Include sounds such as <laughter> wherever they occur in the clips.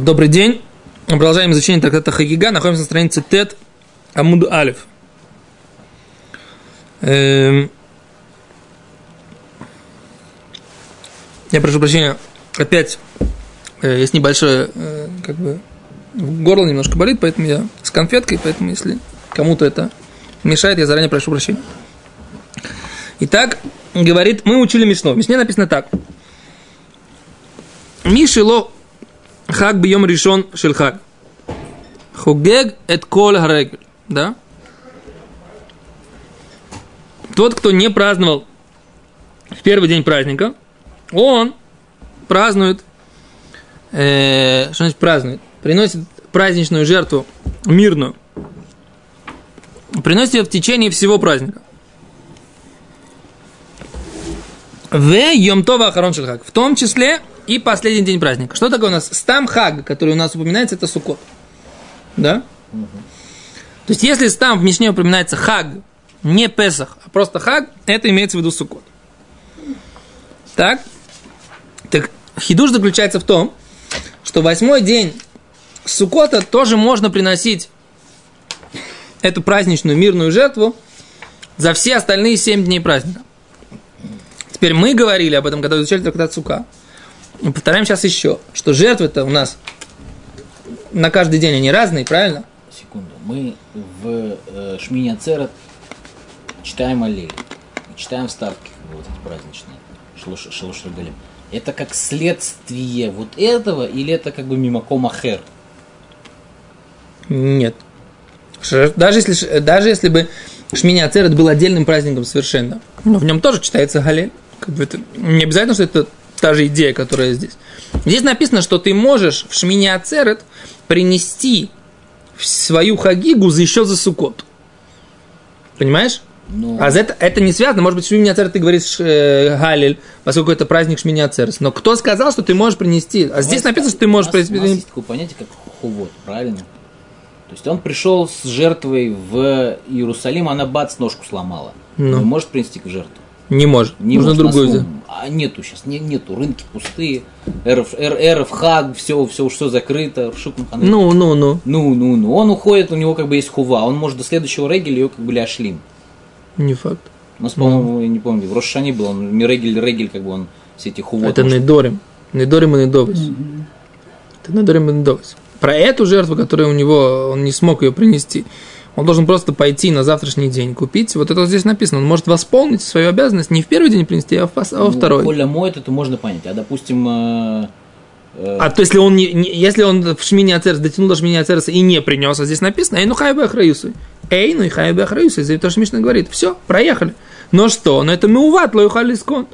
Добрый день. Продолжаем изучение трактата Хагига. Находимся на странице Тет Амуд Алиф. Эм... Я прошу прощения, опять э, есть небольшое, э, как бы, горло немножко болит, поэтому я с конфеткой, поэтому если кому-то это мешает, я заранее прошу прощения. Итак, говорит, мы учили Мишно. В Мишне написано так. Мишело хаг бьем решен шельхаг. Хугег эт кол харегель. Да? Тот, кто не праздновал в первый день праздника, он празднует, э, что значит празднует? Приносит праздничную жертву мирную. Приносит ее в течение всего праздника. В Йомтова Ахарон Шельхак. В том числе и последний день праздника. Что такое у нас? Стам Хаг, который у нас упоминается, это Сукот. Да? Угу. То есть, если стам в Мишне упоминается Хаг, не Песах, а просто Хаг, это имеется в виду Сукот. Так? Так, хидуш заключается в том, что восьмой день Сукота тоже можно приносить эту праздничную мирную жертву за все остальные семь дней праздника. Теперь мы говорили об этом, когда изучали трактат Сука. Мы повторяем сейчас еще, что жертвы-то у нас на каждый день они разные, правильно? Секунду. Мы в э, Шмине Ацерет читаем Аллель, читаем вставки вот эти праздничные, Шалуш, Шалуш Это как следствие вот этого или это как бы мимаком ахер? Нет. Даже если, даже если бы Шмини Ацерет был отдельным праздником совершенно, но в нем тоже читается Галель. Как бы это, не обязательно, что это та же идея, которая здесь. Здесь написано, что ты можешь в Шмине Ацерет принести свою хагигу за еще за сукот. Понимаешь? Ну... А это, это не связано. Может быть, в Шмини Ацерет ты говоришь э, Галиль, поскольку это праздник Шмини Ацерет. Но кто сказал, что ты можешь принести? А здесь написано, что ты можешь принести. У нас есть такое понятие, как хувод, правильно? То есть он пришел с жертвой в Иерусалим, она бац, ножку сломала. Ну. Он может принести к жертву. Не может. Не Нужно другую взять. А нету сейчас, не, нету, рынки пустые, РФ, РФ, ХАГ, все, все, все закрыто, Ну, ну, ну. Ну, ну, ну. Он уходит, у него как бы есть хува, он может до следующего регеля ее как бы ляшлим. Не факт. У нас, по-моему, ну. я не помню, в Рошане был, он регель, регель, как бы он все эти хувот. Это может... Недорим. Недорим и Недовис. Mm-hmm. Это Недорим и Недовис. Про эту жертву, которую у него, он не смог ее принести, он должен просто пойти на завтрашний день купить. Вот это вот здесь написано. Он может восполнить свою обязанность не в первый день принести, а, а во ну, второй. Коля моет, это можно понять. А допустим... Э, э... А то если он, не, не, если он в шмине ацерс дотянул до шмине ацерса и не принес, а здесь написано, эй, ну хайбе ахраюсы. Эй, ну и хайбе ахраюсы. Это то, что Мишна говорит. Все, проехали. Но что? Но это меуват лоюхалискон.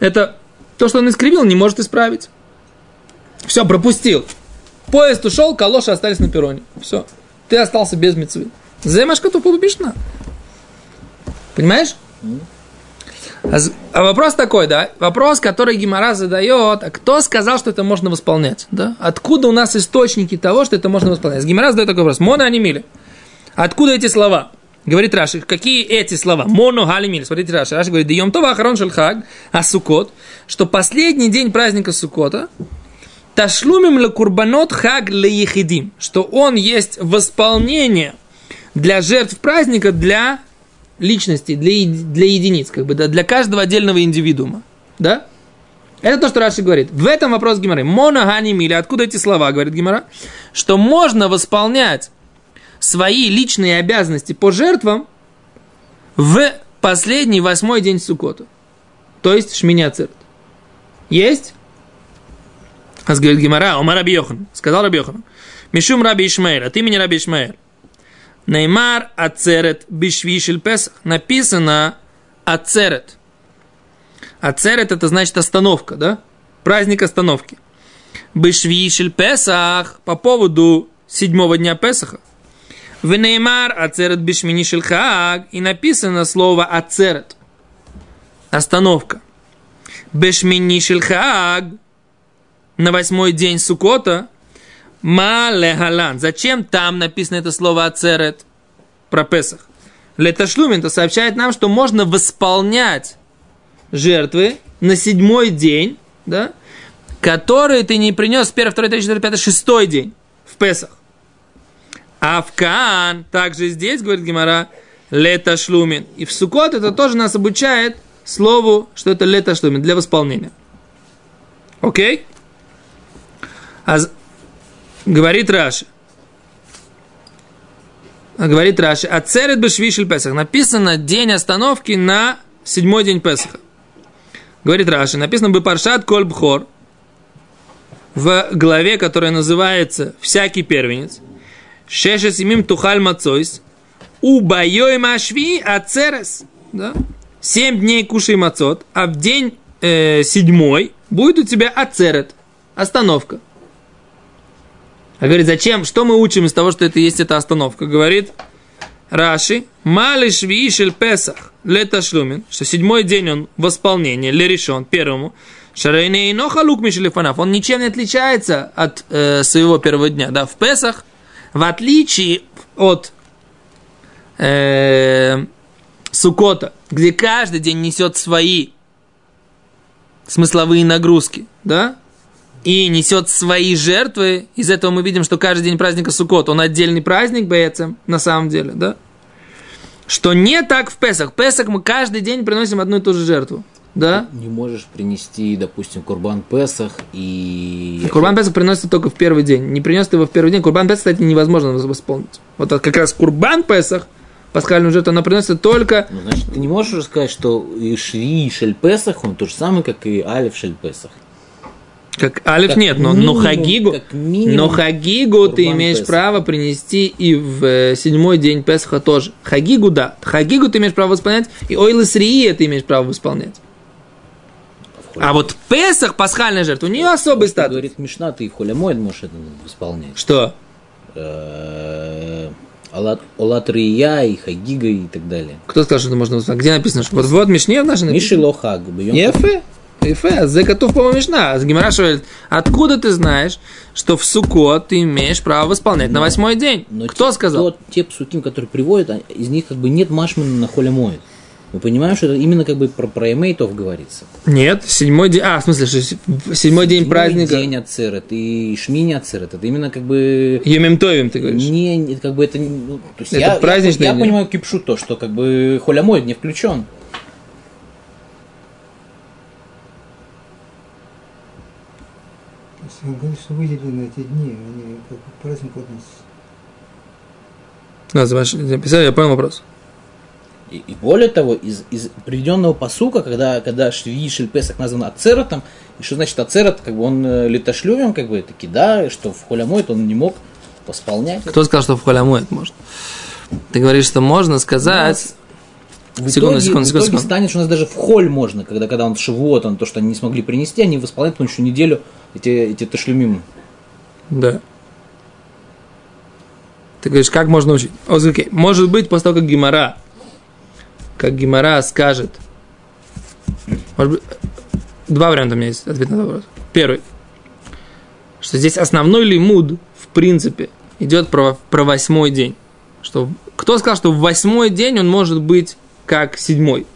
Это то, что он искривил, не может исправить. Все, пропустил. Поезд ушел, калоши остались на перроне. Все. Ты остался без мецвы. זה מה שכתוב פה במשנה. Понимаешь? А вопрос такой, да? Вопрос, который Гимара задает, а кто сказал, что это можно восполнять? Да? Откуда у нас источники того, что это можно восполнять? Гимара задает такой вопрос. Моно анимили. Откуда эти слова? Говорит Раши, какие эти слова? Моно галимили. Смотрите, Раши. Раши говорит, Дием Това Ахарон Шельхаг, а Сукот, что последний день праздника Сукота, Ташлумим ле курбанот хаг ле ехидим, что он есть восполнение для жертв праздника для личности, для, для единиц, как бы, да, для каждого отдельного индивидуума. Да? Это то, что Раши говорит. В этом вопрос Гимары. Моногани или откуда эти слова, говорит Гимара, что можно восполнять свои личные обязанности по жертвам в последний восьмой день Сукота. То есть Шминя Церт. Есть? А говорит Гимара, Омар Раби Йохан. Сказал Раби Йохан. Мишум Раби Ишмаэль, от имени Раби Ишмаэль. Неймар Ацерет Бишвишель Песах. Написано Ацерет. Ацерет это значит остановка, да? Праздник остановки. Бишвишель Песах по поводу седьмого дня Песаха. В Неймар Ацерет Бишминишель Хаг. И написано слово Ацерет. Остановка. Бешминишель Хаг. На восьмой день Сукота – Малехалан. Зачем там написано это слово ацерет про Песах? Леташлумин то сообщает нам, что можно восполнять жертвы на седьмой день, да, которые ты не принес первый, второй, третий, четвертый, пятый, шестой день в Песах. А также здесь, говорит Гимара, лето шлумин. И в Сукот это тоже нас обучает слову, что это лето шлумин для восполнения. Окей? А, говорит Раши. А говорит Раши. А церет бешвишель Песах. Написано день остановки на седьмой день Песаха. Говорит Раши. Написано бы паршат коль бхор. В главе, которая называется «Всякий первенец». Шеша семим тухаль мацойс. Убайой машви ацерес. Да? Семь дней кушай мацот, а в день э, седьмой будет у тебя ацерет. Остановка. А говорит, зачем? Что мы учим из того, что это есть эта остановка? Говорит Раши, малыш вишель песах леташлюмин, что седьмой день он восполнение, ле первому, шарейне и нохалук мишелефанав, он ничем не отличается от э, своего первого дня. Да, в Песах, в отличие от э, Сукота, где каждый день несет свои смысловые нагрузки, да, и несет свои жертвы. Из этого мы видим, что каждый день праздника Суккот, он отдельный праздник боецам, на самом деле, да? Что не так в Песах. В Песах мы каждый день приносим одну и ту же жертву. Да? Не можешь принести, допустим, Курбан Песах и... Курбан Песах приносится только в первый день. Не принес его в первый день. Курбан Песах, кстати, невозможно восполнить. Вот как раз Курбан Песах, пасхальную жертву, она приносится только... Ну, значит, ты не можешь уже сказать, что и Шви и Шель Песах, он то же самое, как и Алиф Шель Песах. Как Алиф как нет, но, минимум, но Хагигу, но Хагигу ты имеешь Песах. право принести и в э, седьмой день Песха тоже. Хагигу, да. Хагигу ты имеешь право исполнять, и Ойлас Рии ты имеешь право исполнять. А вот Песах, пасхальная жертва, у нее особый статус. Говорит Мишна, ты в Холямоид можешь это исполнять. Что? Э, Олатрия и Хагига и так далее. Кто сказал, что это можно исполнять? Где написано? Что вот, вот Мишне в нашей написано? Миши Хаг. Ефе? Ефе, за готов по Мишна. Гимара говорит, откуда ты знаешь, что в Сукот ты имеешь право восполнять но, на восьмой день? Но Кто те, сказал? Кто, те псуким, которые приводят, а, из них как бы нет машмана на холе моет. Мы понимаем, что это именно как бы про, про эмейтов говорится. Нет, седьмой день, а, в смысле, что седьмой, седьмой день праздника. день ацерет и шмини ацерет, это именно как бы... Емемтовим, ты говоришь? Не, как бы это... Ну, то есть это я, праздничный Я, я понимаю кипшу то, что как бы холямой не включен. Что выделены эти дни, они как праздник от нас. Да, написали, я понял вопрос. И, и более того, из, из приведенного посука, когда, когда Швишель Песах назван Ацератом, и что значит Ацерат, как бы он э, летошлювем, как бы таки, да, что в Холямойт он не мог восполнять. Кто сказал, что в Холямойт может? Ты говоришь, что можно сказать... В секунду, итоге, секунду, секунду, в итоге секунду. станет, что у нас даже в холь можно, когда, когда он шивот, он то, что они не смогли принести, они восполняют, потому что неделю эти, эти ташлюмим. Да. Ты говоришь, как можно учить? Окей. Может быть, после того, как Гимара, как Гимара скажет, может быть, два варианта у меня есть ответ на этот вопрос. Первый, что здесь основной лимуд, в принципе, идет про, про восьмой день. Что, кто сказал, что в восьмой день он может быть как седьмой?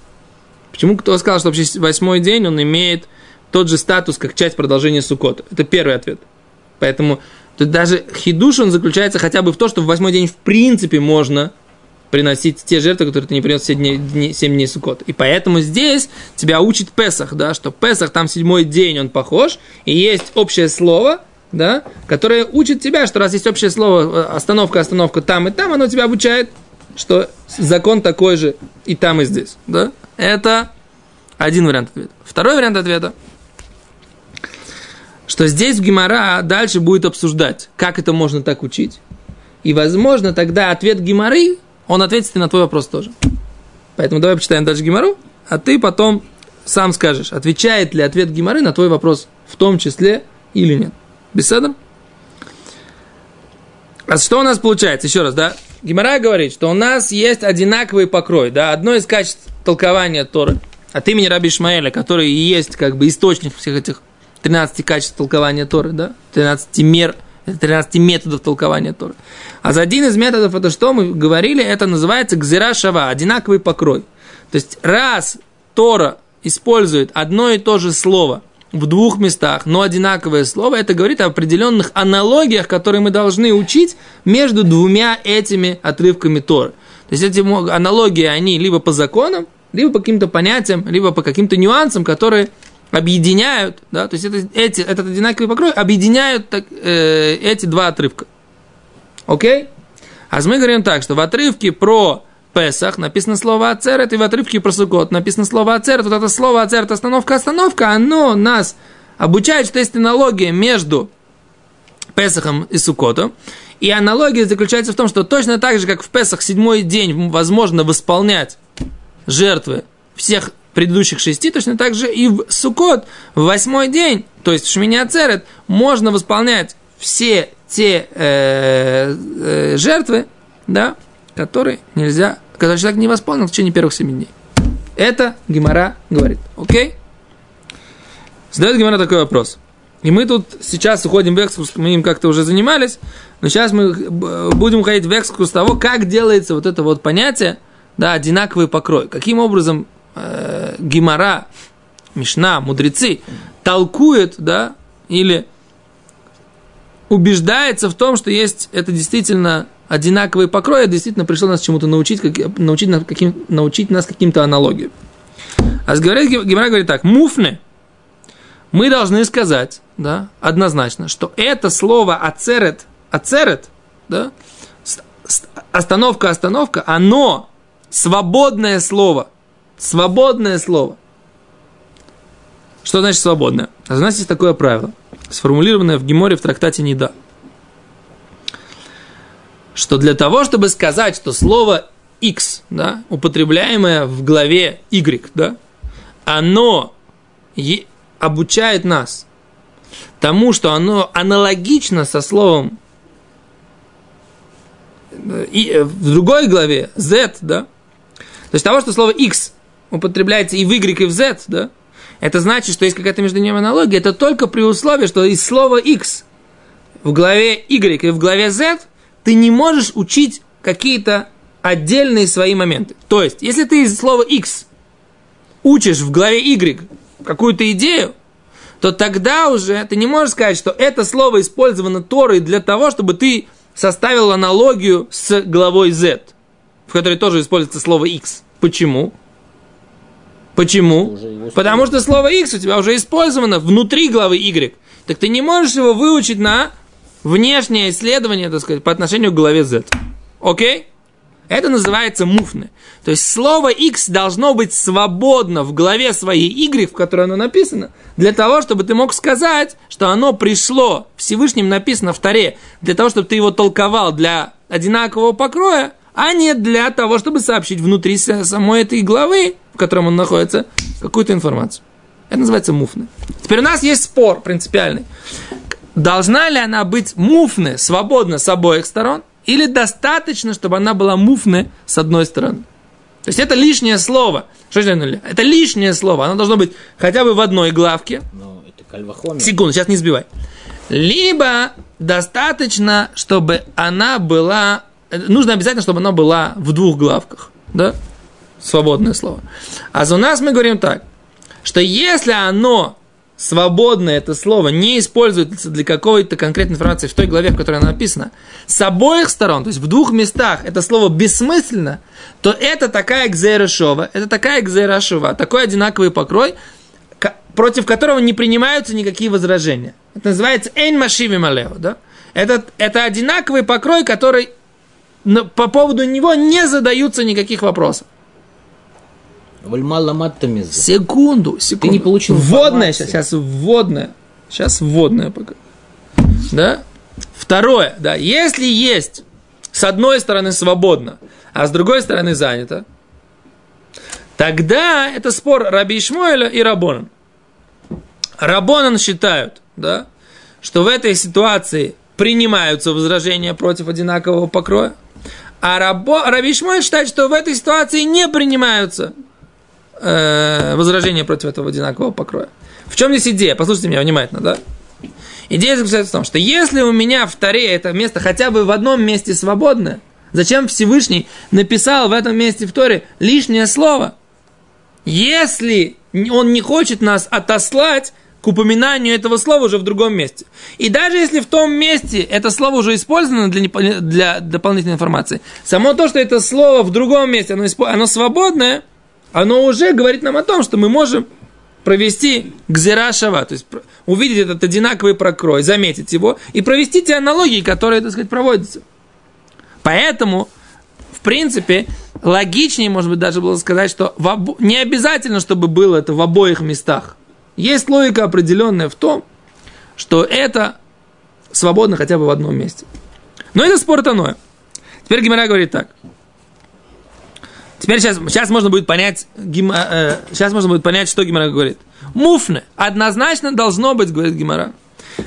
Почему кто сказал, что вообще восьмой день он имеет тот же статус, как часть продолжения Сукота. Это первый ответ. Поэтому тут даже хидуш, он заключается хотя бы в том, что в восьмой день в принципе можно приносить те жертвы, которые ты не принес 7 дней, 7 дней Суккот. И поэтому здесь тебя учит Песах, да, что Песах там седьмой день он похож, и есть общее слово, да, которое учит тебя, что раз есть общее слово, э, остановка, остановка там и там, оно тебя обучает, что закон такой же и там, и здесь, да. Это один вариант ответа. Второй вариант ответа – что здесь Гимара дальше будет обсуждать, как это можно так учить. И, возможно, тогда ответ Гимары, он ответит и на твой вопрос тоже. Поэтому давай почитаем дальше Гимару, а ты потом сам скажешь, отвечает ли ответ Гимары на твой вопрос в том числе или нет. Беседа? А что у нас получается? Еще раз, да? Гимара говорит, что у нас есть одинаковый покрой, да, одно из качеств толкования Торы от имени Раби Ишмаэля, который и есть как бы источник всех этих 13 качеств толкования Торы, да? 13 мер, 13 методов толкования Торы. А за один из методов, это что мы говорили, это называется гзира одинаковый покрой. То есть раз Тора использует одно и то же слово в двух местах, но одинаковое слово, это говорит о определенных аналогиях, которые мы должны учить между двумя этими отрывками Торы. То есть эти аналогии, они либо по законам, либо по каким-то понятиям, либо по каким-то нюансам, которые объединяют, да, то есть это, эти, этот одинаковый покрой объединяют так, э, эти два отрывка. Окей? А мы говорим так, что в отрывке про Песах написано слово Ацерет, и в отрывке про Сукот написано слово Ацерет. Вот это слово Ацерет, остановка, остановка, оно нас обучает, что есть аналогия между Песахом и Сукотом. И аналогия заключается в том, что точно так же, как в Песах седьмой день возможно восполнять жертвы всех предыдущих шести, точно так же и в Сукот, в восьмой день, то есть в Шмини Ацерет, можно восполнять все те э, э, жертвы, да, которые нельзя когда человек не восполнил в течение первых семи дней. Это Гимара говорит. Окей? Задает Гимара такой вопрос. И мы тут сейчас уходим в экскурс, мы им как-то уже занимались, но сейчас мы будем уходить в экскурс того, как делается вот это вот понятие, да, одинаковый покрой. Каким образом э, Гимара, Мишна, мудрецы толкует, да, или убеждается в том, что есть это действительно одинаковый покрой, а действительно пришел нас чему-то научить, как, научить, нас каким, научить нас каким-то аналогиям. А говорит, Гимара говорит так, муфны, мы должны сказать, да, однозначно, что это слово ацерет, ацерет, да, остановка, остановка, оно свободное слово, свободное слово. Что значит свободное? А нас есть такое правило, сформулированное в Геморе в трактате Неда – что для того, чтобы сказать, что слово X, да, употребляемое в главе Y, да, оно обучает нас тому, что оно аналогично со словом и э, в другой главе Z, да, то есть того, что слово X употребляется и в Y, и в Z, да, это значит, что есть какая-то между ними аналогия, это только при условии, что из слова X в главе Y и в главе Z – ты не можешь учить какие-то отдельные свои моменты. То есть, если ты из слова X учишь в главе Y какую-то идею, то тогда уже ты не можешь сказать, что это слово использовано Торой для того, чтобы ты составил аналогию с главой Z, в которой тоже используется слово X. Почему? Почему? Потому что слово X у тебя уже использовано внутри главы Y. Так ты не можешь его выучить на внешнее исследование, так сказать, по отношению к главе Z. Окей? Это называется муфны. То есть слово X должно быть свободно в главе своей Y, в которой оно написано, для того, чтобы ты мог сказать, что оно пришло, Всевышним написано в Таре, для того, чтобы ты его толковал для одинакового покроя, а не для того, чтобы сообщить внутри самой этой главы, в котором он находится, какую-то информацию. Это называется муфны. Теперь у нас есть спор принципиальный должна ли она быть муфны, свободна с обоих сторон, или достаточно, чтобы она была муфны с одной стороны. То есть это лишнее слово. Что это? Это лишнее слово. Оно должно быть хотя бы в одной главке. Но это кальвахомер. Секунду, сейчас не сбивай. Либо достаточно, чтобы она была... Нужно обязательно, чтобы она была в двух главках. Да? Свободное слово. А за нас мы говорим так, что если оно свободно это слово не используется для какой-то конкретной информации в той главе, в которой оно написано, с обоих сторон, то есть в двух местах это слово бессмысленно, то это такая экзерешова, это такая экзерешова, такой одинаковый покрой, против которого не принимаются никакие возражения. Это называется эйн машиви малео, да? Это, это одинаковый покрой, который по поводу него не задаются никаких вопросов. Секунду, секунду. Ты не получил Вводное сейчас, сейчас вводное. Сейчас вводное пока. Да? Второе, да, если есть с одной стороны свободно, а с другой стороны занято, тогда это спор Раби Ишмуэля и Рабонан. Рабонан считают, да, что в этой ситуации принимаются возражения против одинакового покроя, а Рабо, Раби Ишмуэль считает, что в этой ситуации не принимаются э, возражение против этого одинакового покроя. В чем здесь идея? Послушайте меня внимательно, да? Идея заключается в том, что если у меня в Таре это место хотя бы в одном месте свободное, зачем Всевышний написал в этом месте в Торе лишнее слово? Если он не хочет нас отослать к упоминанию этого слова уже в другом месте. И даже если в том месте это слово уже использовано для, для дополнительной информации, само то, что это слово в другом месте, оно, оно свободное, оно уже говорит нам о том, что мы можем провести гзера шава, то есть увидеть этот одинаковый прокрой, заметить его и провести те аналогии, которые, так сказать, проводятся. Поэтому, в принципе, логичнее, может быть, даже было сказать, что обо- не обязательно, чтобы было это в обоих местах. Есть логика определенная в том, что это свободно хотя бы в одном месте. Но это спор иное. Теперь Гимара говорит так. Теперь сейчас, сейчас можно будет понять, Гима, э, сейчас можно будет понять, что Гимара говорит. Муфне. Однозначно должно быть, говорит Гимара,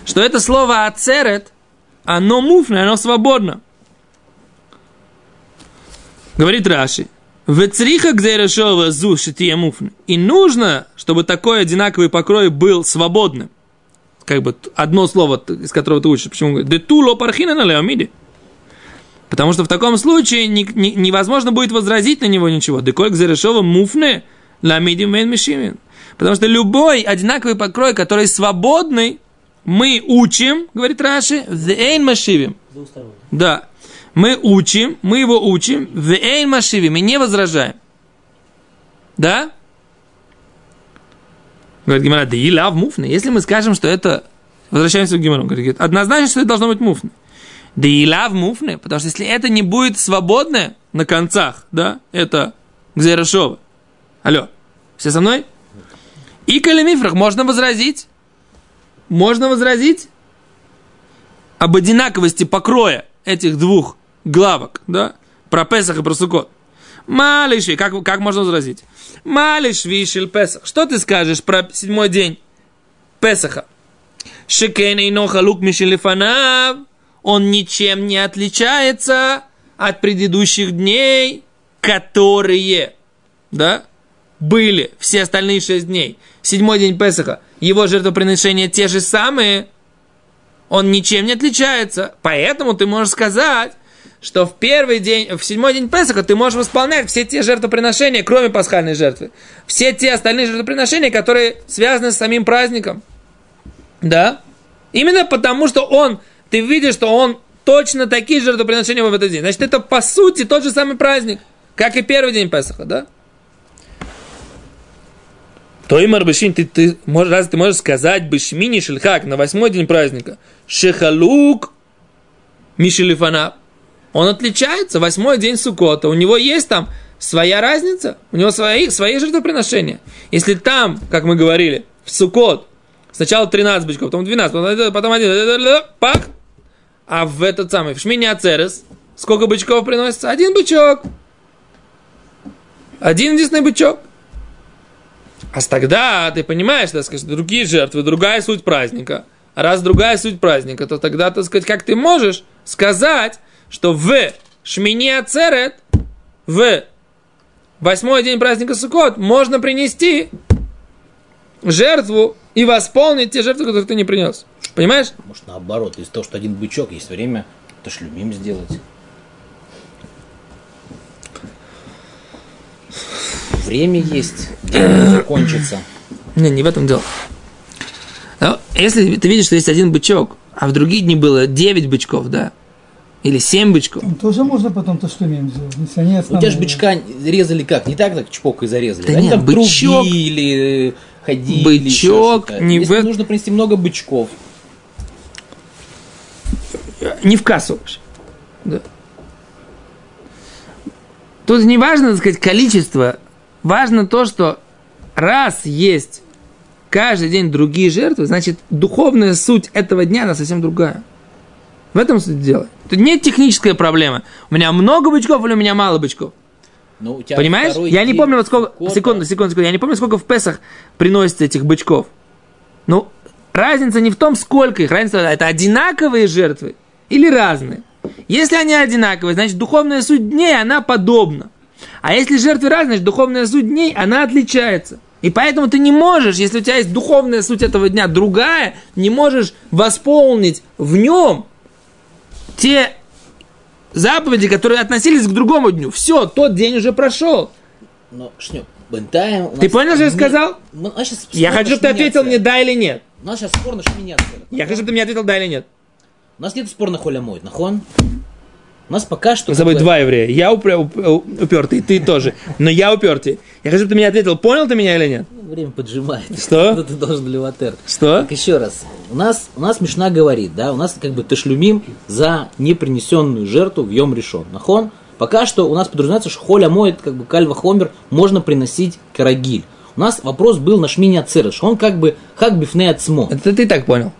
что это слово ацерет, оно муфне, оно свободно. Говорит Раши. Вецриха гзейрешова зу шития муфне. И нужно, чтобы такой одинаковый покрой был свободным. Как бы одно слово, из которого ты учишь. Почему? Дету ло пархина на леомиде. Потому что в таком случае ни- ни- невозможно будет возразить на него ничего. Декой гзерешова муфне ламиди мейн мишимин. Потому что любой одинаковый покрой, который свободный, мы учим, говорит Раши, в эйн машивим. Да. Мы учим, мы его учим, в эйн машивим, и не возражаем. Да? Говорит Гимара, да и лав муфны. Если мы скажем, что это... Возвращаемся к Гимару. Говорит, однозначно, что это должно быть муфны. Да и лав муфны, потому что если это не будет свободное на концах, да, это Гзейрашова. Алло, все со мной? И калимифрах можно возразить. Можно возразить об одинаковости покроя этих двух главок, да, про Песах и про Сукот. Малишви, как, как можно возразить? Малиш вишель Песах. Что ты скажешь про седьмой день Песаха? Шекейный нохалук мишелефанав. Он ничем не отличается от предыдущих дней, которые, да, были все остальные шесть дней. Седьмой день Песаха, его жертвоприношения те же самые, он ничем не отличается. Поэтому ты можешь сказать, что в первый день, в седьмой день Песаха ты можешь восполнять все те жертвоприношения, кроме пасхальной жертвы. Все те остальные жертвоприношения, которые связаны с самим праздником. Да? Именно потому, что он, ты видишь, что он точно такие жертвоприношения в этот день. Значит, это по сути тот же самый праздник, как и первый день Песаха, да? То имар бешин, ты, ты, разве ты можешь сказать бешмини шельхак на восьмой день праздника? Шехалук мишелифана. Он отличается, восьмой день Сукота. У него есть там своя разница, у него свои, свои жертвоприношения. Если там, как мы говорили, в Сукот сначала 13 бычков, потом 12, потом один, пак, а в этот самый, в Шмине Ацерес, сколько бычков приносится? Один бычок. Один единственный бычок. А тогда ты понимаешь, так сказать, другие жертвы, другая суть праздника. А раз другая суть праздника, то тогда, так сказать, как ты можешь сказать, что в Шмини Ацерет, в восьмой день праздника Суккот, можно принести жертву и восполнить те жертвы, которые ты не принес. Понимаешь? Может, наоборот, из-за того, что один бычок, есть время, то ж любим сделать. Время есть, день не закончится. Не, не в этом дело. Но если ты видишь, что есть один бычок, а в другие дни было 9 бычков, да, или 7 бычков, Там тоже можно потом то, что умеем сделать, если они У тебя же бычка резали как? Не так, так чпокой зарезали. Да Они нет, там бычок- трубили, ходили. Бычок не Если в- нужно принести много бычков. не в кассу вообще. Да. Тут не важно, так сказать, количество. Важно то, что раз есть каждый день другие жертвы, значит, духовная суть этого дня, она совсем другая. В этом суть дела. Тут нет технической проблемы. У меня много бычков или у меня мало бычков. Но у тебя Понимаешь? Я не помню, вот сколько... Суккота. Секунду, секунду, секунду. Я не помню, сколько в Песах приносится этих бычков. Ну, разница не в том, сколько их. Разница, это одинаковые жертвы или разные. Если они одинаковые, значит, духовная суть дней, она подобна. А если жертвы разные, значит, духовная суть дней, она отличается. И поэтому ты не можешь, если у тебя есть духовная суть этого дня другая, не можешь восполнить в нем те заповеди, которые относились к другому дню. Все, тот день уже прошел. Но, Шнёк, Бентаем. Ты понял, что я сказал? Мы- нас щас Я хочу, чтобы ты ответил мне да или нет. У нас сейчас спор на шминяцерет. Я хочу, чтобы ты мне ответил да или нет. У нас нет спора на моет, нахон? У нас пока что... Мы с тобой два еврея. Я упр- уп- упертый, ты тоже. Но я упертый. Я хочу, чтобы ты мне ответил, понял ты меня или нет? Время поджимает. Что? <laughs> Ты должен леватер. Что? Так еще раз. У нас, у нас Мишна говорит, да, у нас как бы тешлюмим за непринесенную жертву в Йом решен. Нахон? Пока что у нас подразумевается, что холя моет, как бы кальва хомер, можно приносить карагиль. У нас вопрос был на шмине ацерет, он как бы, как бифне отсмо. Это ты так понял.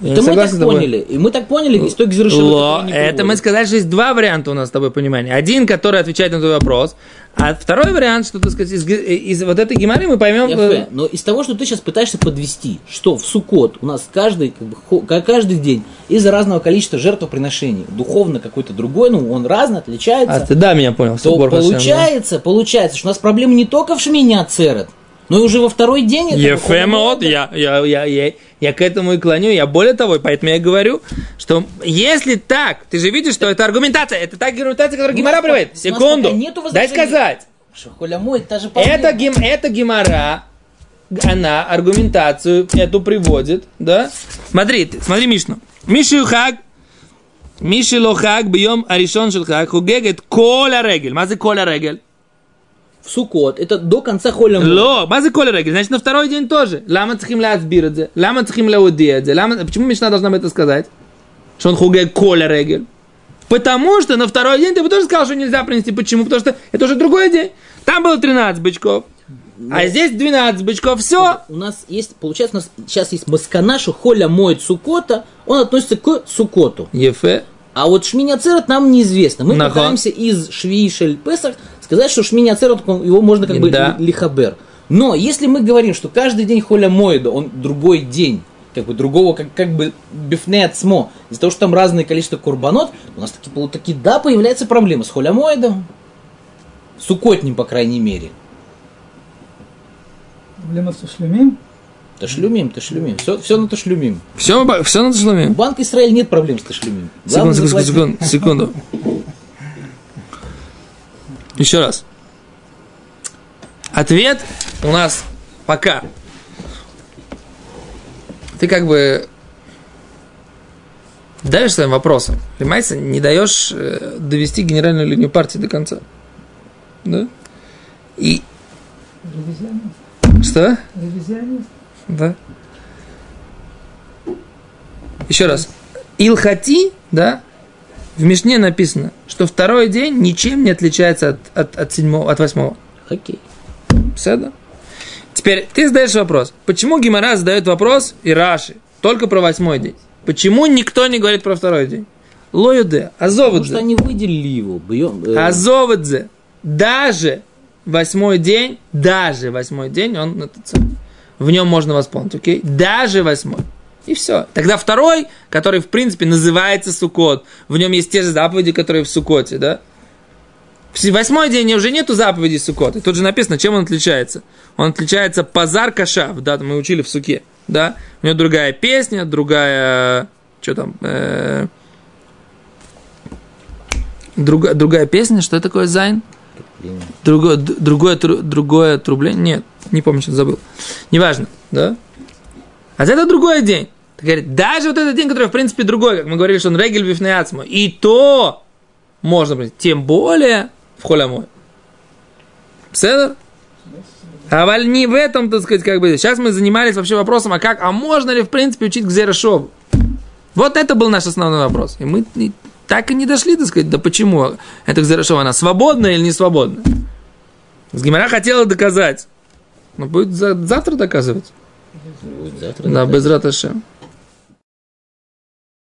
Я Это мы так поняли. И мы так поняли из той Ло, это мы сказали, что есть два варианта у нас с тобой понимания. Один, который отвечает на твой вопрос, а второй вариант, что, так сказать, из, ге- из вот этой геморры мы поймем... э, Яфе. Но из того, что ты сейчас пытаешься подвести, что в Сукот у нас каждый, как бы, каждый день из-за разного количества жертвоприношений, духовно какой-то другой, ну он разный, отличается, А, ты да, меня понял. то получается, получается, что у нас проблема не только в Шмине Ацерет, но и уже во второй день это Ефем выходит от, я, я, я, я, я к этому и клоню. Я более того, поэтому я говорю, что если так, ты же видишь, что это аргументация, это та аргументация, которую У Гимара приводит. Секунду, дай сказать. Это, гим, это Гимара, она аргументацию эту приводит, да? Смотри, смотри Мишну. Миши хаг, Миши лохаг бьем аришон шелхаг, хугегет коля регель. Мазы коля регель. В Сукот, это до конца Холя. Ло, мазы коля регель. Значит, на второй день тоже. Лама цхим ляцбирадзе, лама цхим ляудиадзе. Лама... Почему Мишна должна мне это сказать? Что он хугег коля регель. Потому что на второй день ты бы тоже сказал, что нельзя принести. Почему? Потому что это уже другой день. Там было 13 бычков. А здесь 12 бычков. Все. У нас есть, получается, у нас сейчас есть маскана, что Холя моет Сукота, он относится к Сукоту. Ефе. А вот Шмини Ацерет нам неизвестно. Мы Нахо. пытаемся из Швии Шель Песах сказать, что Шмини Ацерет, он- его можно как бы Да. ли- лихабер. Но если мы говорим, что каждый день Холя Моеда, он другой день, как бы другого, как, как бы бифне отсмо, из-за того, что там разное количество курбанот, у нас таки, таки да, появляется проблема с Холя Моедом. Сукотним, по крайней мере. Проблема с ушлемим. Ташлюмим, ташлюмим. Все, все на ташлюмим. Все, все надо У шломим. Банка Израиль нет проблем с ташлюмим. Секунду, секунду, секунду, <laughs> секунду. Еще раз. Ответ у нас пока. Ты как бы давишь своим вопросом. Понимаете, не даешь э, довести генеральную линию партии до конца. Да? И Ревизионист. что? Ревизионист. Да. Еще раз. Илхати, да, в Мишне написано, что второй день ничем не отличается от, от, от седьмого, от восьмого. Хоккей. Все, Теперь ты задаешь вопрос. Почему Гимара задает вопрос и Раши только про восьмой день? Почему никто не говорит про второй день? Лоюде, Потому что Азовадзе, они выделили его. Бьем, э, Азовадзе. Даже восьмой день, даже восьмой день, он в нем можно восполнить, окей? Даже восьмой. И все. Тогда второй, который, в принципе, называется Сукот, в нем есть те же заповеди, которые в Сукоте, да? В восьмой день уже нету заповедей Сукота. Тут же написано, чем он отличается. Он отличается Пазар Кашав, да, мы учили в Суке, да? У него другая песня, другая, что там, э, друга- другая песня, что такое Зайн? Другое, другое, другое отрубление. Нет, не помню, что забыл. Неважно, да? А это другой день. Так говорит, даже вот этот день, который, в принципе, другой, как мы говорили, что он регель бифнеацмо, и то можно быть, тем более в холямой. Седер? А валь не в этом, так сказать, как бы. Сейчас мы занимались вообще вопросом, а как, а можно ли, в принципе, учить Гзерешову? Вот это был наш основной вопрос. И мы так и не дошли, так сказать, да почему эта Гзерешова, она свободная или не свободная? С Гимара хотела доказать. Но будет за- завтра доказывать. Будет завтра. Да, без раташем.